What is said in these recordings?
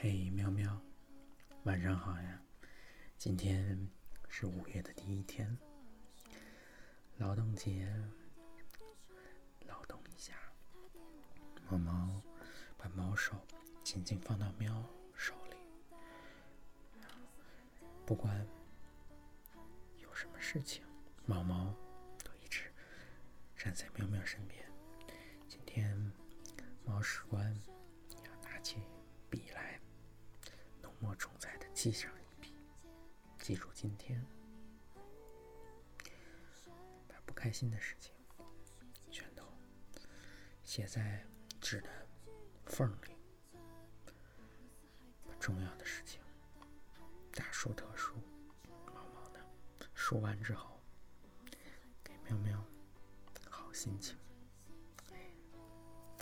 嘿，喵喵，晚上好呀！今天是五月的第一天，劳动节，劳动一下。毛毛把猫手紧紧放到喵手里，不管有什么事情，猫猫都一直站在喵喵身边。今天，猫史官要拿起笔来。浓墨重彩的记上一笔，记住今天，把不开心的事情全都写在纸的缝里，把重要的事情大书特书，毛毛呢说完之后，给喵喵好心情。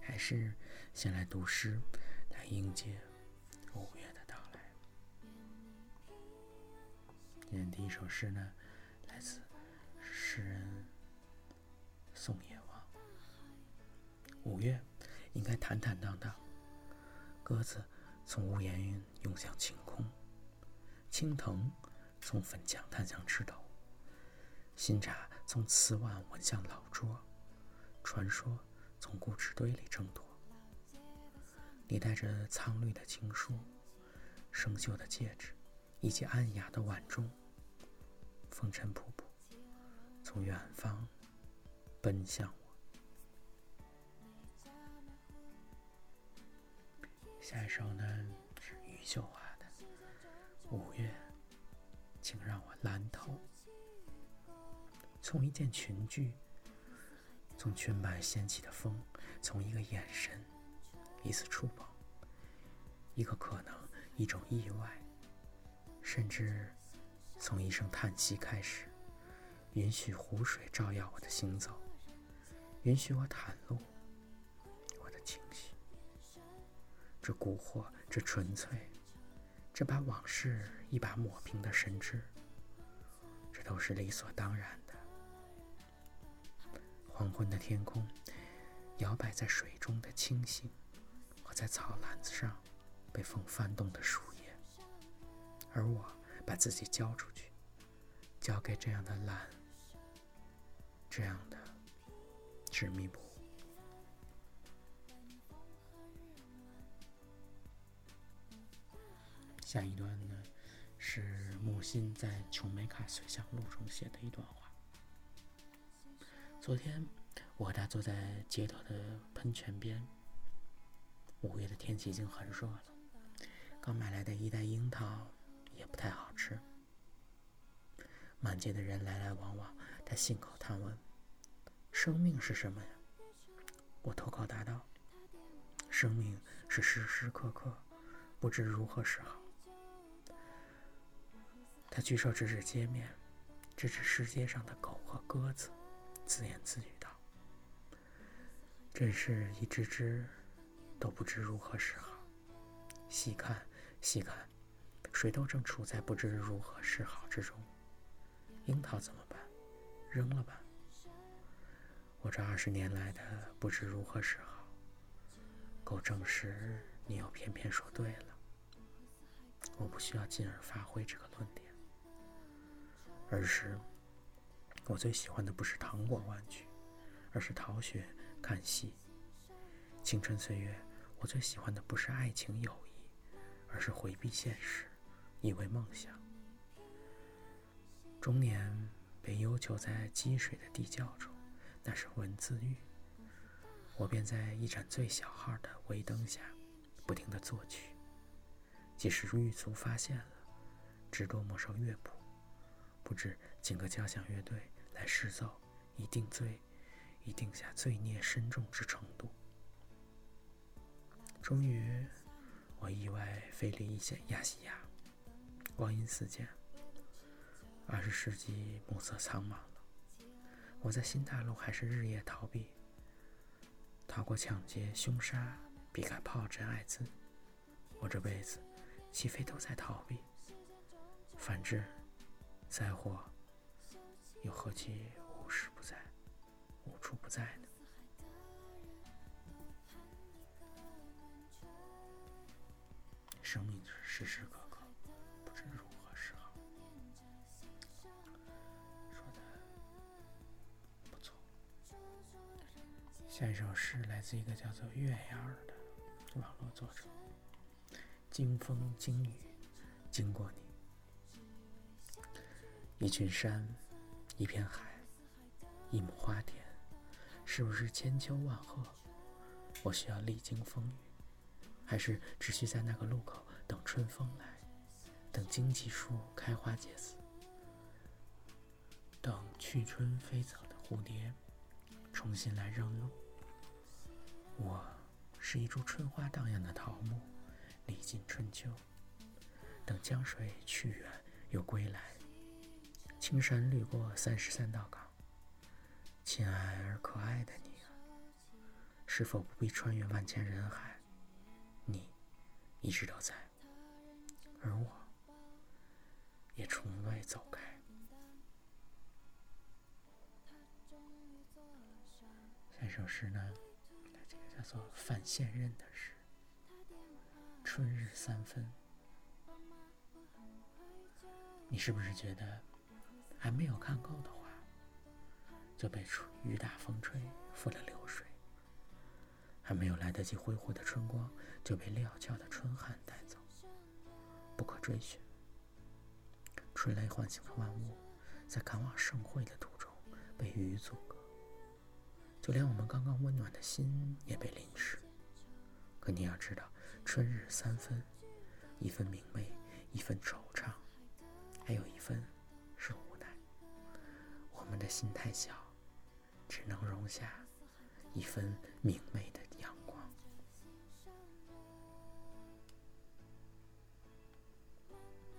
还是先来读诗，来迎接五月的到来。今天第一首诗呢，来自诗人宋野望。五月应该坦坦荡荡，鸽子从屋檐涌向晴空，青藤从粉墙探向枝头，新茶从瓷碗闻向老桌，传说从故纸堆里挣脱。你带着苍绿的情书，生锈的戒指。以及暗哑的晚钟，风尘仆仆，从远方奔向我。下一首呢是余秀华的《五月》，请让我蓝透。从一件裙裾，从裙摆掀起的风，从一个眼神，一次触碰，一个可能，一种意外。甚至从一声叹息开始，允许湖水照耀我的行走，允许我袒露我的情绪。这蛊惑，这纯粹，这把往事一把抹平的神智，这都是理所当然。黄昏的天空，摇摆在水中的清醒，和在草篮子上被风翻动的树叶。而我把自己交出去，交给这样的蓝，这样的执迷不悟。下一段呢，是木心在《琼美卡随想录》中写的一段话。昨天，我和他坐在街头的喷泉边。五月的天气已经很热了，刚买来的一袋樱桃。也不太好吃。满街的人来来往往，他信口探问：“生命是什么呀？”我脱口答道：“生命是时时刻刻不知如何是好。”他举手指指街面，指指世界上的狗和鸽子，自言自语道：“真是一只只都不知如何是好。细看，细看。”谁都正处在不知如何是好之中。樱桃怎么办？扔了吧。我这二十年来的不知如何是好，够证实你又偏偏说对了。我不需要进而发挥这个论点。而是，我最喜欢的不是糖果玩具，而是逃学、看戏。青春岁月，我最喜欢的不是爱情、友谊，而是回避现实。以为梦想，中年被悠久在积水的地窖中，那是文字狱。我便在一盏最小号的微灯下，不停地作曲。即使狱卒发现了，只多没收乐谱，不知请个交响乐队来试造，以定罪，以定下罪孽深重之程度。终于，我意外飞离一线亚细亚。光阴似箭，二十世纪暮色苍茫了。我在新大陆还是日夜逃避，逃过抢劫、凶杀，避开炮战、艾滋。我这辈子岂非都在逃避？反之，灾祸又何其无时不在、无处不在呢？生命是时时刻刻不知如何是好。说的不错。下一首诗来自一个叫做月牙儿的网络作者。经风经雨，经过你。一群山，一片海，一亩花田，是不是千秋万壑？我需要历经风雨，还是只需在那个路口等春风来，等荆棘树开花结籽，等去春飞走的蝴蝶重新来认路？我是一株春花荡漾的桃木，历尽春秋，等江水去远又归来。青山绿过三十三道岗，亲爱而可爱的你啊，是否不必穿越万千人海？你一直都在，而我也从未走开。下首诗呢，这个叫做范县任的诗，《春日三分》，你是不是觉得？还没有看够的话，就被雨打风吹覆了流水；还没有来得及挥霍的春光，就被料峭的春寒带走，不可追寻。春雷唤醒了万物，在赶往盛会的途中被雨阻隔，就连我们刚刚温暖的心也被淋湿。可你要知道，春日三分，一分明媚，一分惆怅，还有一分。是我们的心太小，只能容下一分明媚的阳光。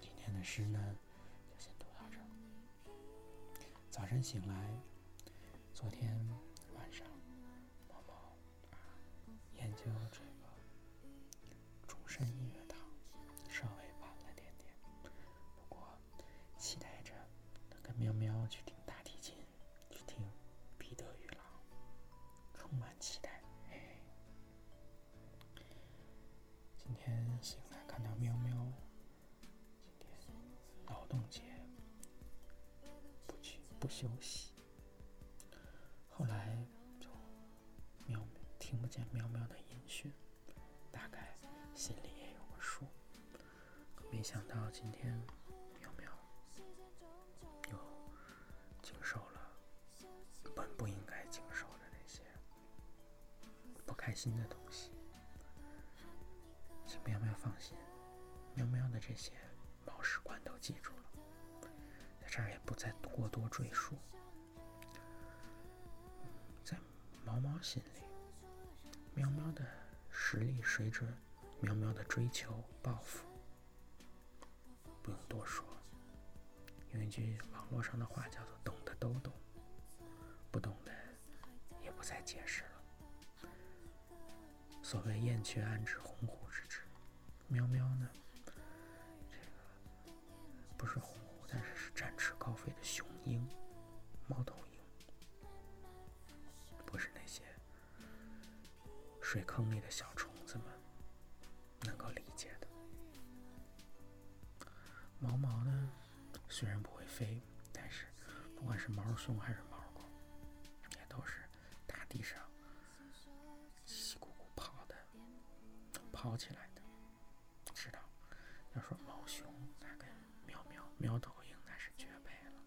今天的诗呢，就先读到这儿。早晨醒来，昨天那喵喵，今天劳动节不去不休息。后来就喵喵听不见喵喵的音讯，大概心里也有个数。没想到今天喵喵又经受了本不应该经受的那些不开心的东西。请喵喵放心，喵喵的这些猫屎罐都记住了。在这儿也不再过多赘述。在毛毛心里，喵喵的实力水准，喵喵的追求抱负，不用多说。用一句网络上的话叫做“懂的都懂”，不懂的也不再解释了。所谓燕雀安知鸿鹄之志，喵喵呢，水坑里的小虫子们能够理解的。毛毛呢，虽然不会飞，但是不管是毛熊还是毛狗，也都是大地上叽叽咕咕跑的，跑起来的。知道，要说毛熊，那跟喵喵喵头鹰那是绝配了，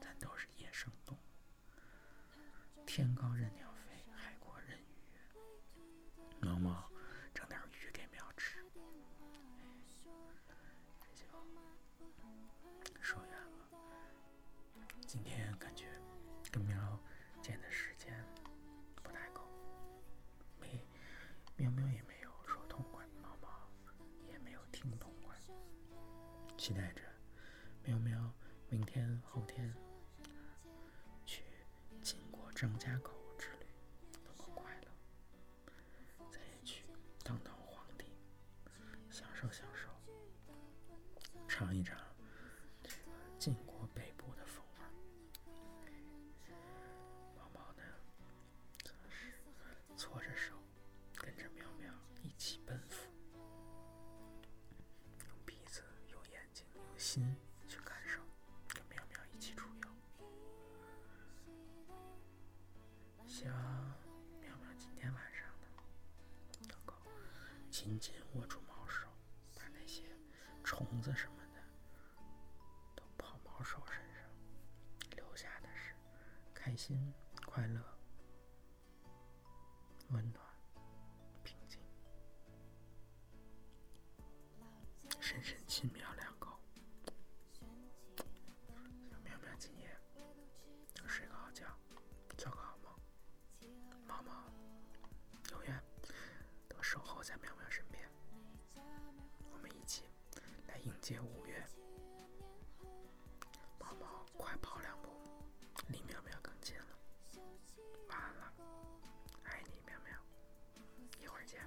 咱都是野生动物。天高任期待着喵喵明天后天去秦国。张家口之旅多么快乐！咱也去当当皇帝，享受享受，尝一尝心去感受，跟妙妙一起出游。希望妙妙今天晚上呢，能够紧紧握住毛手，把那些虫子什么的都跑毛手身上，留下的是开心、快乐、温暖、平静，深深亲妙。毛毛，永远都守候在苗苗身边，我们一起来迎接五月。毛毛，快跑两步，离苗苗更近了。晚安了，爱你，苗苗，一会儿见。